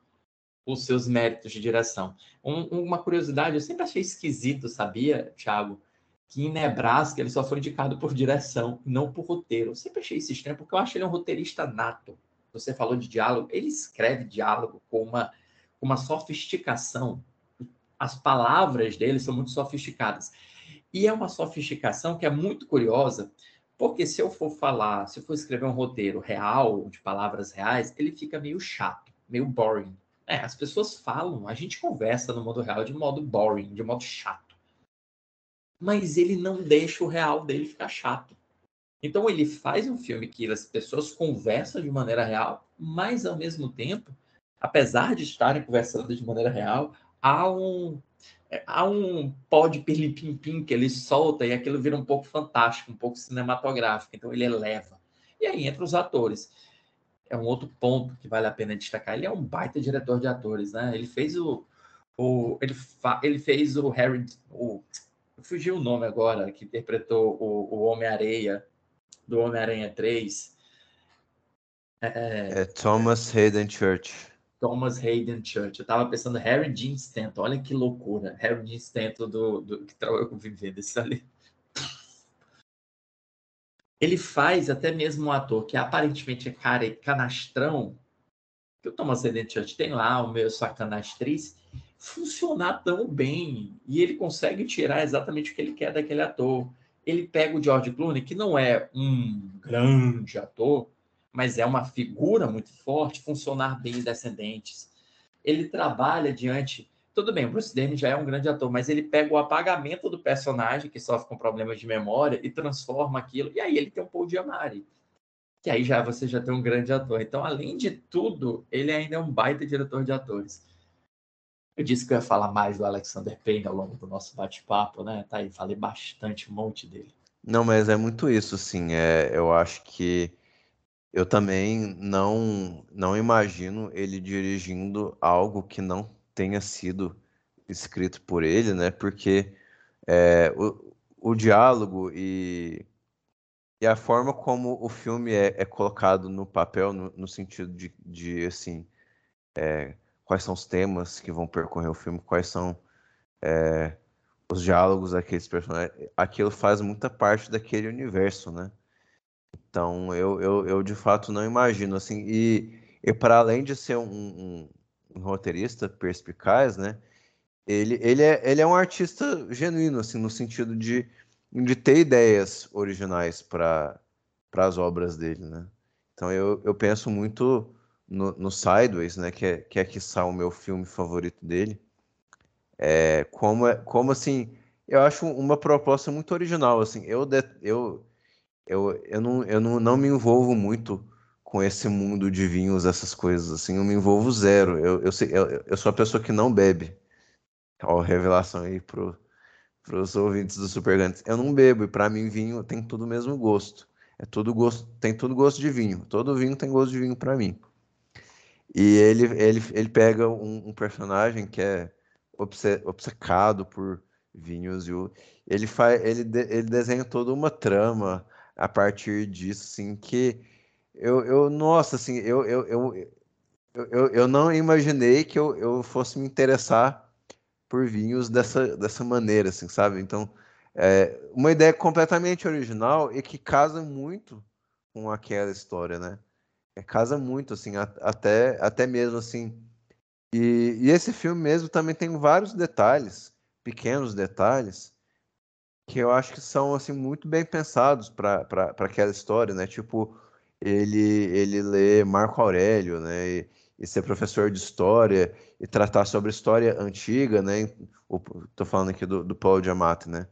Speaker 3: os seus méritos de direção. Um, uma curiosidade, eu sempre achei esquisito, sabia, Thiago? Que em Nebraska ele só foi indicado por direção, não por roteiro. Eu sempre achei isso estranho, porque eu acho ele um roteirista nato. Você falou de diálogo, ele escreve diálogo com uma, uma sofisticação. As palavras dele são muito sofisticadas. E é uma sofisticação que é muito curiosa, porque se eu for falar, se eu for escrever um roteiro real, de palavras reais, ele fica meio chato, meio boring. É, as pessoas falam, a gente conversa no mundo real de modo boring, de modo chato. Mas ele não deixa o real dele ficar chato. Então ele faz um filme que as pessoas conversam de maneira real, mas ao mesmo tempo, apesar de estarem conversando de maneira real, há um há um pó de pirlim-pim-pim que ele solta e aquilo vira um pouco fantástico, um pouco cinematográfico. Então ele eleva. E aí entra os atores é um outro ponto que vale a pena destacar. Ele é um baita diretor de atores, né? Ele fez o, o ele, fa, ele fez o Harry, o fugiu o nome agora, que interpretou o, o Homem-Areia do Homem-Aranha 3.
Speaker 2: É, é Thomas Hayden Church.
Speaker 3: Thomas Hayden Church. Eu tava pensando Harry Dean Stanton. Olha que loucura. Harry Dean Stanton do, do que trabalhou com Vivendas ali ele faz até mesmo um ator que aparentemente é cara e canastrão, que o Thomas Hayden Church tem lá, o meu sua canastriz, funcionar tão bem. E ele consegue tirar exatamente o que ele quer daquele ator. Ele pega o George Clooney, que não é um grande ator, mas é uma figura muito forte, funcionar bem em Descendentes. Ele trabalha diante tudo bem, Bruce Dern já é um grande ator, mas ele pega o apagamento do personagem que sofre com problemas de memória e transforma aquilo. E aí ele tem um Paul Giamatti, que aí já você já tem um grande ator. Então, além de tudo, ele ainda é um baita diretor de atores. Eu disse que eu ia falar mais do Alexander Payne ao longo do nosso bate-papo, né? Tá aí, falei bastante, um monte dele.
Speaker 2: Não, mas é muito isso, assim. É, eu acho que eu também não não imagino ele dirigindo algo que não tenha sido escrito por ele, né? Porque é, o, o diálogo e, e a forma como o filme é, é colocado no papel, no, no sentido de, de assim, é, quais são os temas que vão percorrer o filme, quais são é, os diálogos daqueles personagens, aquilo faz muita parte daquele universo, né? Então, eu, eu, eu de fato não imagino, assim, e, e para além de ser um, um um roteirista perspicaz, né? Ele, ele, é, ele é um artista genuíno, assim, no sentido de, de ter ideias originais para as obras dele, né? Então eu, eu penso muito no, no Sideways, né? Que é, que é que o meu filme favorito dele. É, como, é, como assim, eu acho uma proposta muito original, assim. Eu, eu, eu, eu, não, eu não, não me envolvo muito com esse mundo de vinhos, essas coisas, assim, eu me envolvo zero. Eu, eu, eu, eu sou a pessoa que não bebe. Ó, revelação aí pro, pros ouvintes do Super Gantes. Eu não bebo, e para mim vinho tem tudo o mesmo gosto. É tudo gosto, tem tudo gosto de vinho. Todo vinho tem gosto de vinho para mim. E ele, ele, ele pega um, um personagem que é obcecado por vinhos e ele faz ele, ele desenha toda uma trama a partir disso, assim, que eu, eu nossa, assim, eu, eu, eu, eu, eu não imaginei que eu, eu fosse me interessar por vinhos dessa, dessa maneira, assim, sabe? Então, é uma ideia completamente original e que casa muito com aquela história, né? É, casa muito, assim, a, até, até mesmo, assim. E, e esse filme mesmo também tem vários detalhes, pequenos detalhes, que eu acho que são, assim, muito bem pensados para aquela história, né? Tipo, ele, ele lê Marco Aurélio, né? E, e, ser professor de história e tratar sobre história antiga, né? Estou falando aqui do, do Paulo Diamante, né?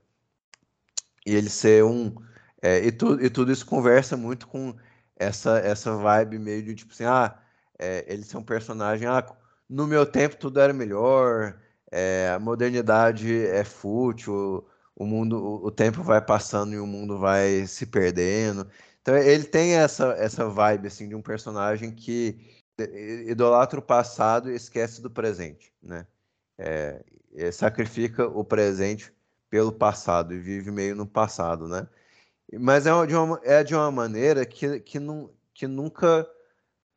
Speaker 2: E ele ser um. É, e, tu, e tudo isso conversa muito com essa, essa vibe meio de tipo assim, ah, é, um personagem, ah, no meu tempo tudo era melhor, é, a modernidade é fútil, o mundo, o, o tempo vai passando e o mundo vai se perdendo. Então ele tem essa, essa vibe assim de um personagem que idolatra o passado e esquece do presente, né? é, sacrifica o presente pelo passado e vive meio no passado, né? Mas é de uma, é de uma maneira que, que, não, que nunca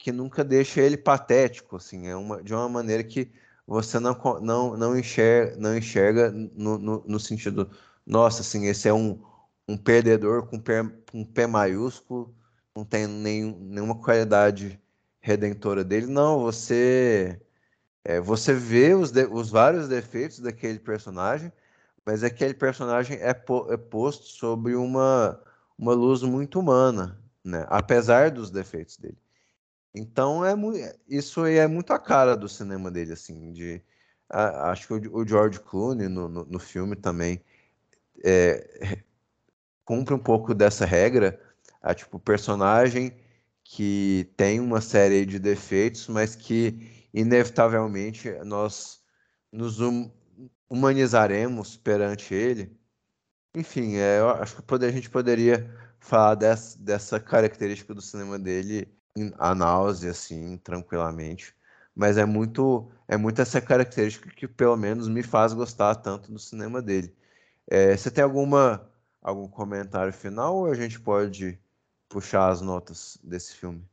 Speaker 2: que nunca deixa ele patético, assim, é uma, de uma maneira que você não, não, não enxerga, não enxerga no, no, no sentido, nossa, assim, esse é um, um perdedor com pé, um pé maiúsculo, não tem nenhuma qualidade redentora dele, não, você é, você vê os, de, os vários defeitos daquele personagem, mas aquele personagem é, po, é posto sobre uma, uma luz muito humana, né? apesar dos defeitos dele. Então é isso é muito a cara do cinema dele, assim, de acho que o, George Clooney no, no, no filme também é, cumpre um pouco dessa regra, a tipo personagem que tem uma série de defeitos, mas que inevitavelmente nós nos hum, humanizaremos perante ele. Enfim, é, eu acho que poder, a gente poderia falar dessa, dessa característica do cinema dele a náusea, assim, tranquilamente. Mas é muito, é muito essa característica que, pelo menos, me faz gostar tanto do cinema dele. É, você tem alguma, algum comentário final ou a gente pode puxar as notas desse filme?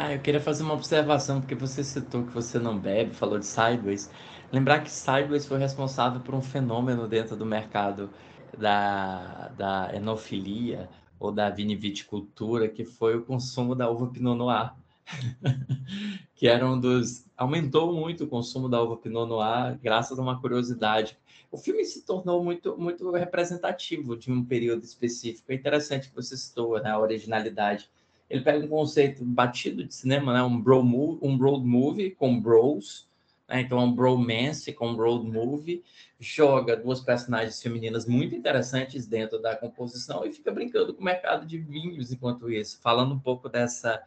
Speaker 3: Ah, eu queria fazer uma observação, porque você citou que você não bebe, falou de Sideways. Lembrar que Sideways foi responsável por um fenômeno dentro do mercado da, da enofilia, ou da viniviticultura, que foi o consumo da uva Pinot Noir, que era um dos aumentou muito o consumo da uva Pinot Noir graças a uma curiosidade. O filme se tornou muito muito representativo de um período específico. É interessante que você citou né, a originalidade. Ele pega um conceito batido de cinema, né, um bro movie, um road movie com bros, né? Então, é um bromance com road movie, joga duas personagens femininas muito interessantes dentro da composição e fica brincando com o mercado de vinhos enquanto isso, falando um pouco dessa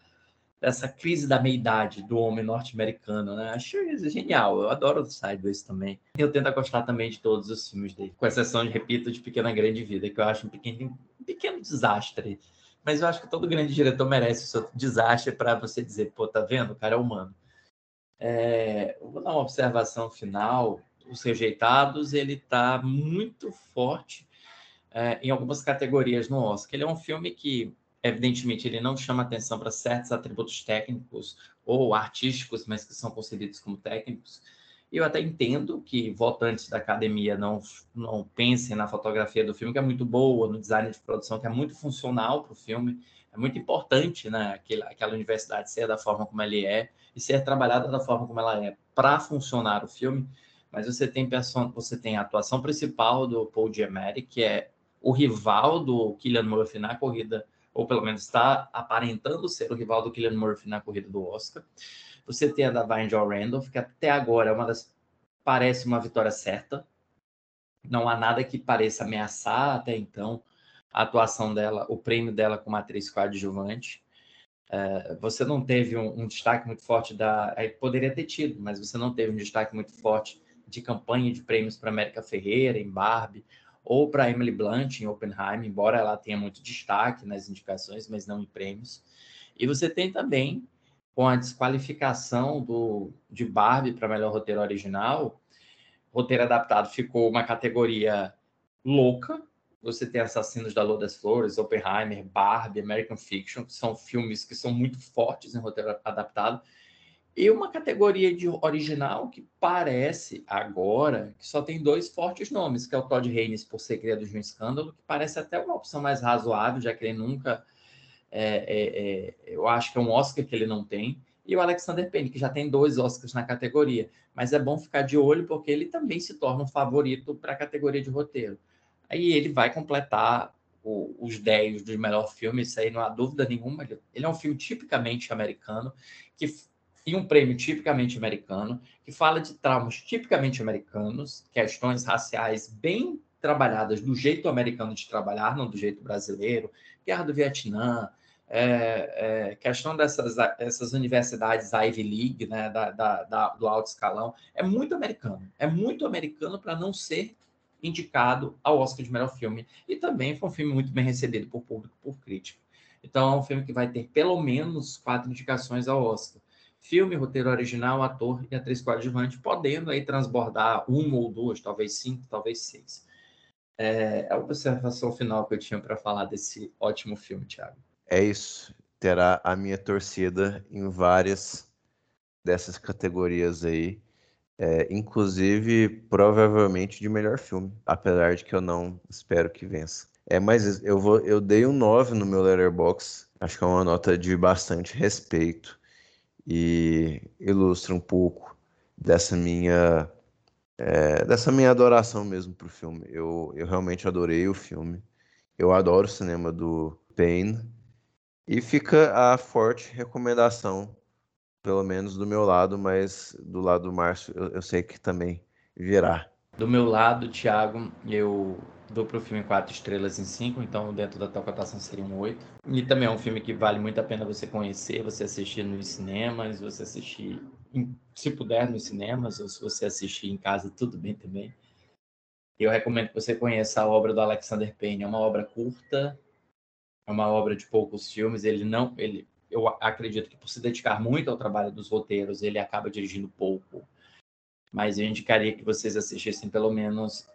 Speaker 3: dessa crise da meia-idade do homem norte-americano, né? Achei genial, eu adoro o Sideways também. Eu tento gostar também de todos os filmes dele, com exceção de, repito, de Pequena Grande Vida, que eu acho um pequeno, um pequeno desastre. Mas eu acho que todo grande diretor merece o seu desastre para você dizer, pô, tá vendo? O cara é humano. É, vou dar uma observação final. Os rejeitados, ele está muito forte é, em algumas categorias no Oscar. Ele é um filme que, evidentemente, ele não chama atenção para certos atributos técnicos ou artísticos, mas que são concebidos como técnicos. Eu até entendo que votantes da academia não, não pensem na fotografia do filme, que é muito boa, no design de produção, que é muito funcional para o filme. É muito importante né, aquela, aquela universidade ser da forma como ele é e ser trabalhada da forma como ela é para funcionar o filme. Mas você tem você tem a atuação principal do Paul Giamatti, que é o rival do Killian Murphy na corrida, ou pelo menos está aparentando ser o rival do Killian Murphy na corrida do Oscar. Você tem a da Joe Randolph, que até agora é uma das parece uma vitória certa. Não há nada que pareça ameaçar até então a atuação dela, o prêmio dela como atriz coadjuvante. Uh, você não teve um, um, destaque muito forte da. Poderia ter tido, mas você não teve um destaque muito forte de campanha de prêmios para América Ferreira em Barbie ou para Emily Blunt em Oppenheimer, embora ela tenha muito destaque nas indicações, mas não em prêmios. E você tem também, com a desqualificação do, de Barbie para melhor roteiro original, roteiro adaptado ficou uma categoria louca, você tem Assassinos da Lua das Flores, Oppenheimer, Barbie, American Fiction, que são filmes que são muito fortes em roteiro adaptado. E uma categoria de original que parece agora que só tem dois fortes nomes, que é o Todd Haynes por criado de um escândalo, que parece até uma opção mais razoável, já que ele nunca. É, é, é, eu acho que é um Oscar que ele não tem. E o Alexander Payne, que já tem dois Oscars na categoria. Mas é bom ficar de olho, porque ele também se torna um favorito para a categoria de roteiro. Aí ele vai completar o, os 10 do melhor filme, isso aí não há dúvida nenhuma. Ele é um filme tipicamente americano, que e um prêmio tipicamente americano, que fala de traumas tipicamente americanos, questões raciais bem trabalhadas do jeito americano de trabalhar, não do jeito brasileiro, guerra do Vietnã, é, é, questão dessas essas universidades Ivy League, né, da, da, da, do alto escalão, é muito americano. É muito americano para não ser indicado ao Oscar de melhor filme. E também foi um filme muito bem recebido por público, por crítico. Então é um filme que vai ter pelo menos quatro indicações ao Oscar. Filme, roteiro original, ator e atriz coadjuvante, podendo aí transbordar uma ou duas, talvez cinco, talvez seis. É, a observação final que eu tinha para falar desse ótimo filme, Thiago.
Speaker 2: É isso. Terá a minha torcida em várias dessas categorias aí. É, inclusive, provavelmente de melhor filme, apesar de que eu não espero que vença. É, mas eu vou, eu dei um 9 no meu Letterboxd, acho que é uma nota de bastante respeito e ilustra um pouco dessa minha é, dessa minha adoração mesmo pro filme. Eu, eu realmente adorei o filme. Eu adoro o cinema do Payne. E fica a forte recomendação, pelo menos do meu lado, mas do lado do Márcio eu, eu sei que também virá.
Speaker 3: Do meu lado, Thiago, eu dou pro filme quatro estrelas em cinco, então dentro da tua cotação seria um oito. E também é um filme que vale muito a pena você conhecer, você assistir nos cinemas, você assistir, se puder, nos cinemas, ou se você assistir em casa, tudo bem também. Eu recomendo que você conheça a obra do Alexander Payne. É uma obra curta, é uma obra de poucos filmes. Ele não, ele, eu acredito que por se dedicar muito ao trabalho dos roteiros, ele acaba dirigindo pouco. Mas eu indicaria que vocês assistissem pelo menos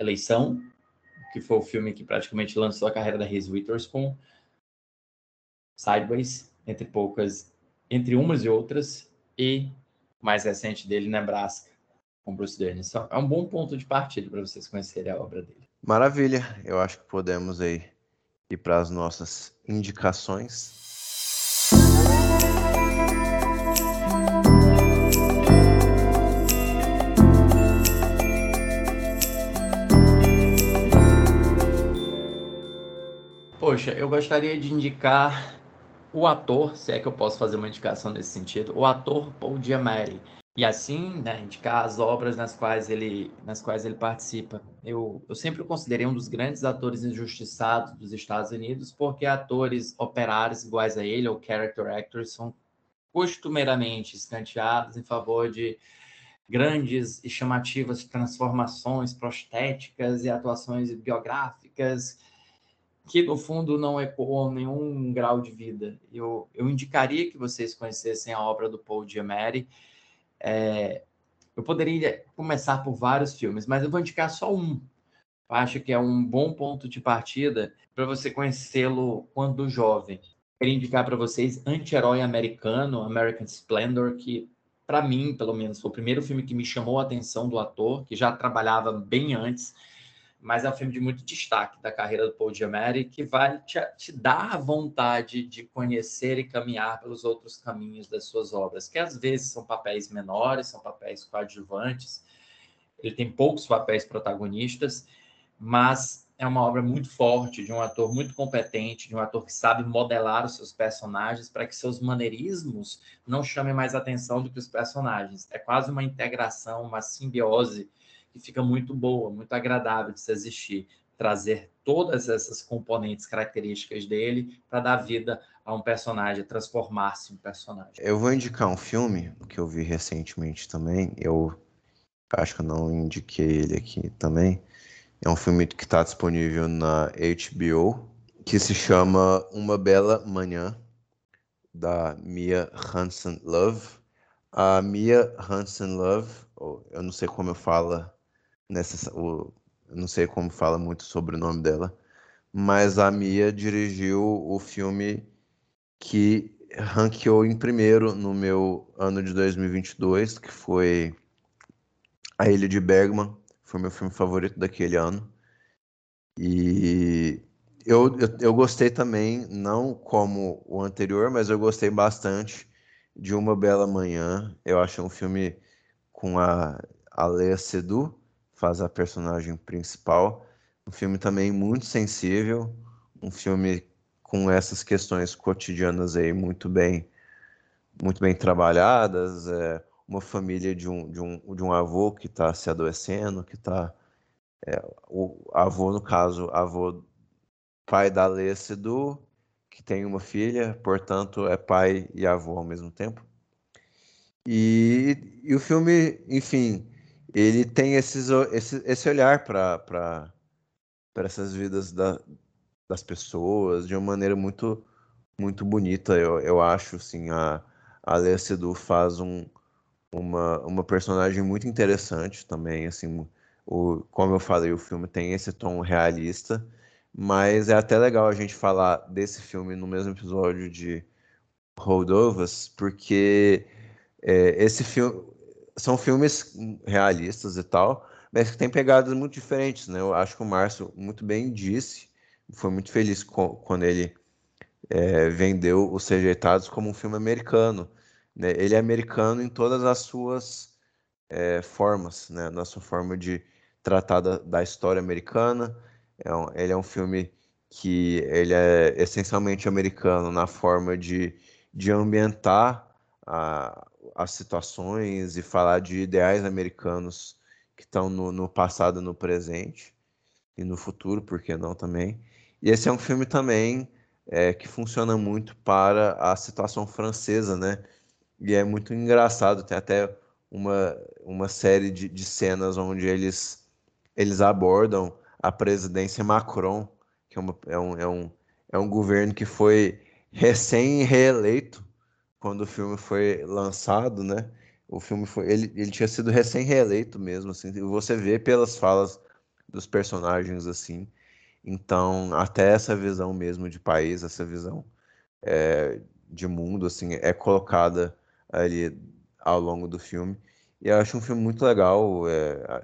Speaker 3: Eleição, que foi o filme que praticamente lançou a carreira da Reese Witherspoon, Sideways, entre poucas, entre umas e outras, e mais recente dele, Nebraska, com Bruce Dern. Então, é um bom ponto de partida para vocês conhecerem a obra dele.
Speaker 2: Maravilha, eu acho que podemos aí ir para as nossas indicações.
Speaker 3: Poxa, eu gostaria de indicar o ator, se é que eu posso fazer uma indicação nesse sentido, o ator Paul Giamatti. E assim, né, indicar as obras nas quais ele, nas quais ele participa. Eu, eu sempre o considerei um dos grandes atores injustiçados dos Estados Unidos, porque atores operários iguais a ele, ou character actors, são costumeiramente escanteados em favor de grandes e chamativas transformações prostéticas e atuações biográficas que no fundo não ecoam nenhum grau de vida. Eu, eu indicaria que vocês conhecessem a obra do Paul Giamatti. É, eu poderia começar por vários filmes, mas eu vou indicar só um. Eu acho que é um bom ponto de partida para você conhecê-lo quando jovem. Queria indicar para vocês Anti-Herói Americano, American Splendor, que para mim, pelo menos, foi o primeiro filme que me chamou a atenção do ator, que já trabalhava bem antes mas é um filme de muito destaque da carreira do Paul Giamatti, que vai te, te dar a vontade de conhecer e caminhar pelos outros caminhos das suas obras, que às vezes são papéis menores, são papéis coadjuvantes, ele tem poucos papéis protagonistas, mas é uma obra muito forte, de um ator muito competente, de um ator que sabe modelar os seus personagens para que seus maneirismos não chamem mais atenção do que os personagens. É quase uma integração, uma simbiose que fica muito boa, muito agradável de se assistir, trazer todas essas componentes características dele para dar vida a um personagem, transformar-se em um personagem.
Speaker 2: Eu vou indicar um filme que eu vi recentemente também. Eu acho que eu não indiquei ele aqui também. É um filme que está disponível na HBO, que se chama Uma Bela Manhã, da Mia Hansen Love. A Mia Hansen Love, eu não sei como eu falo nessa, o, não sei como fala muito sobre o nome dela, mas a Mia dirigiu o filme que ranqueou em primeiro no meu ano de 2022, que foi A Ilha de Bergman, foi meu filme favorito daquele ano. E eu, eu, eu, gostei também, não como o anterior, mas eu gostei bastante de Uma Bela Manhã. Eu acho um filme com a, a Lea Seydoux, faz a personagem principal. Um filme também muito sensível, um filme com essas questões cotidianas aí muito bem, muito bem trabalhadas. É, uma família de um, de um, de um avô que está se adoecendo, que está. É, o avô, no caso, avô pai da Lêcido, que tem uma filha, portanto é pai e avô ao mesmo tempo. E, e o filme, enfim, ele tem esses, esse, esse olhar para essas vidas da, das pessoas de uma maneira muito muito bonita, eu, eu acho, assim, a, a Lea faz um, uma, uma personagem muito interessante também, assim, o, como eu falei, o filme tem esse tom realista, mas é até legal a gente falar desse filme no mesmo episódio de Holdovas, porque é, esse filme são filmes realistas e tal, mas que tem pegadas muito diferentes, né? Eu acho que o Márcio muito bem disse, foi muito feliz quando ele é, vendeu Os Rejeitados como um filme americano. Né? Ele é americano em todas as suas é, formas, né? na sua forma de tratar da, da história americana. É um, ele é um filme que ele é essencialmente americano na forma de, de ambientar a, as situações e falar de ideais americanos que estão no, no passado, no presente e no futuro, por que não também. E esse é um filme também é, que funciona muito para a situação francesa, né? E é muito engraçado, tem até uma, uma série de, de cenas onde eles, eles abordam a presidência Macron, que é, uma, é, um, é, um, é um governo que foi recém-reeleito quando o filme foi lançado, né? O filme foi, ele, ele tinha sido recém-reeleito mesmo, assim, você vê pelas falas dos personagens, assim. Então, até essa visão mesmo de país, essa visão é, de mundo, assim, é colocada ali ao longo do filme. E eu acho um filme muito legal, é,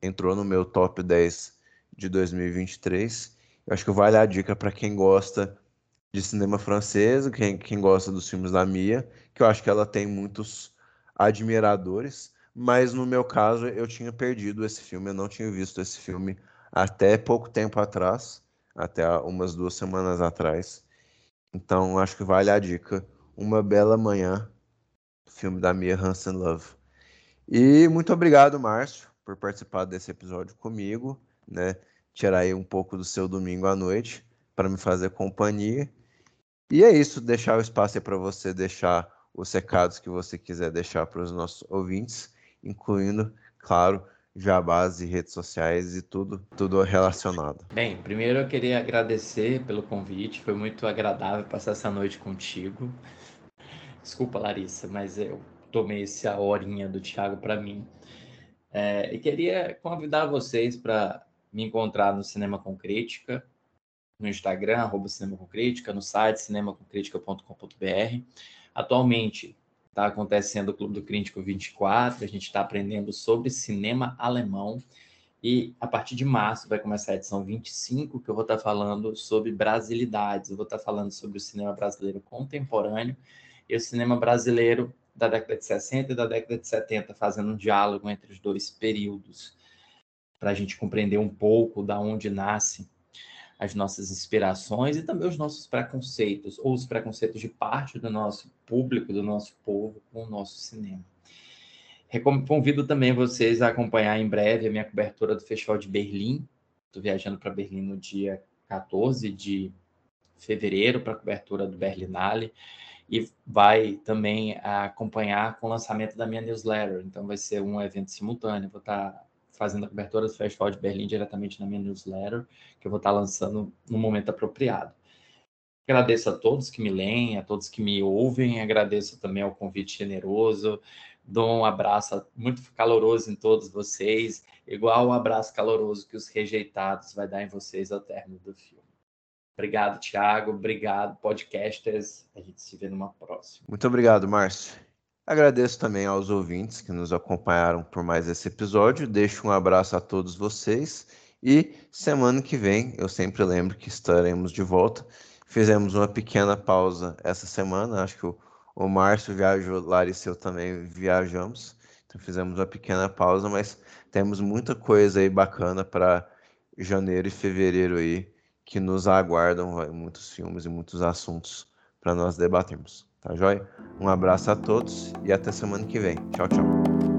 Speaker 2: entrou no meu top 10 de 2023. Eu acho que vale a dica para quem gosta de cinema francês, quem, quem gosta dos filmes da Mia, que eu acho que ela tem muitos admiradores, mas no meu caso eu tinha perdido esse filme, eu não tinha visto esse filme até pouco tempo atrás, até umas duas semanas atrás. Então acho que vale a dica. Uma Bela Manhã, filme da Mia Hansen Love. E muito obrigado, Márcio, por participar desse episódio comigo, né? Tirar aí um pouco do seu domingo à noite para me fazer companhia. E é isso, deixar o espaço para você deixar os recados que você quiser deixar para os nossos ouvintes, incluindo, claro, jabás e redes sociais e tudo, tudo relacionado.
Speaker 3: Bem, primeiro eu queria agradecer pelo convite, foi muito agradável passar essa noite contigo. Desculpa, Larissa, mas eu tomei essa horinha do Thiago para mim. É, e queria convidar vocês para me encontrar no Cinema com Crítica, no Instagram, arroba Cinema com Crítica, no site cinemacomcritica.com.br. Atualmente está acontecendo o Clube do Crítico 24, a gente está aprendendo sobre cinema alemão e a partir de março vai começar a edição 25, que eu vou estar tá falando sobre brasilidades, eu vou estar tá falando sobre o cinema brasileiro contemporâneo e o cinema brasileiro da década de 60 e da década de 70, fazendo um diálogo entre os dois períodos, para a gente compreender um pouco da onde nasce as nossas inspirações e também os nossos preconceitos, ou os preconceitos de parte do nosso público, do nosso povo com o nosso cinema. Convido também vocês a acompanhar em breve a minha cobertura do Festival de Berlim. Estou viajando para Berlim no dia 14 de fevereiro para a cobertura do Berlinale e vai também acompanhar com o lançamento da minha newsletter. Então vai ser um evento simultâneo. Vou estar tá fazendo a cobertura do Festival de Berlim diretamente na minha newsletter, que eu vou estar lançando no momento apropriado. Agradeço a todos que me leem, a todos que me ouvem, agradeço também ao convite generoso, dou um abraço muito caloroso em todos vocês, igual o abraço caloroso que os rejeitados vai dar em vocês ao término do filme. Obrigado, Thiago. Obrigado, podcasters. A gente se vê numa próxima.
Speaker 2: Muito obrigado, Márcio. Agradeço também aos ouvintes que nos acompanharam por mais esse episódio. Deixo um abraço a todos vocês e semana que vem eu sempre lembro que estaremos de volta. Fizemos uma pequena pausa essa semana, acho que o, o Márcio viajou, Larissa e eu também viajamos, então fizemos uma pequena pausa, mas temos muita coisa aí bacana para janeiro e fevereiro aí que nos aguardam, muitos filmes e muitos assuntos para nós debatermos. Tá joia? Um abraço a todos e até semana que vem. Tchau, tchau.